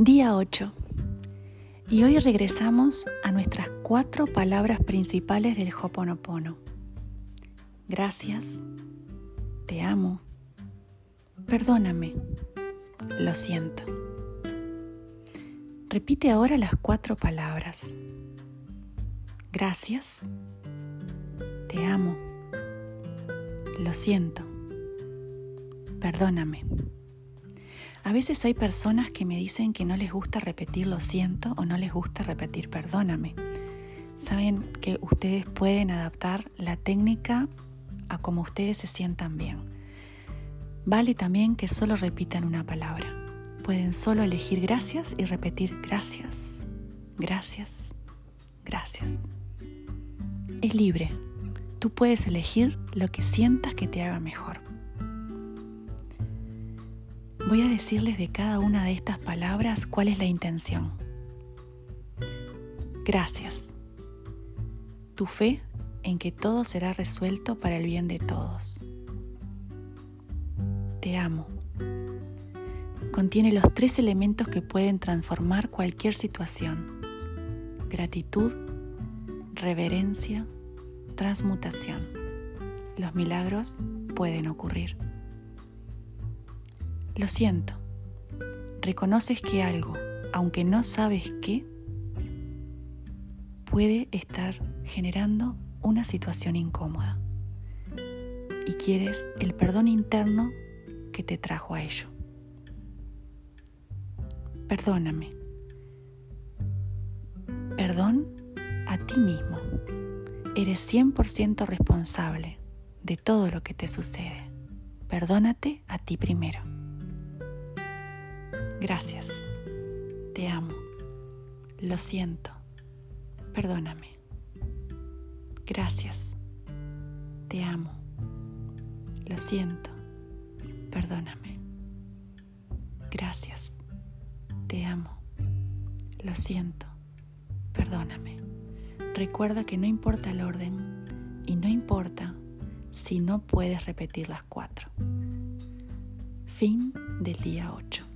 Día 8. Y hoy regresamos a nuestras cuatro palabras principales del Hoponopono. Gracias, te amo, perdóname, lo siento. Repite ahora las cuatro palabras. Gracias, te amo, lo siento, perdóname. A veces hay personas que me dicen que no les gusta repetir lo siento o no les gusta repetir perdóname. Saben que ustedes pueden adaptar la técnica a como ustedes se sientan bien. Vale también que solo repitan una palabra. Pueden solo elegir gracias y repetir gracias, gracias, gracias. Es libre. Tú puedes elegir lo que sientas que te haga mejor. Voy a decirles de cada una de estas palabras cuál es la intención. Gracias. Tu fe en que todo será resuelto para el bien de todos. Te amo. Contiene los tres elementos que pueden transformar cualquier situación. Gratitud, reverencia, transmutación. Los milagros pueden ocurrir. Lo siento. Reconoces que algo, aunque no sabes qué, puede estar generando una situación incómoda. Y quieres el perdón interno que te trajo a ello. Perdóname. Perdón a ti mismo. Eres 100% responsable de todo lo que te sucede. Perdónate a ti primero. Gracias. Te amo. Lo siento. Perdóname. Gracias. Te amo. Lo siento. Perdóname. Gracias. Te amo. Lo siento. Perdóname. Recuerda que no importa el orden y no importa si no puedes repetir las cuatro. Fin del día 8.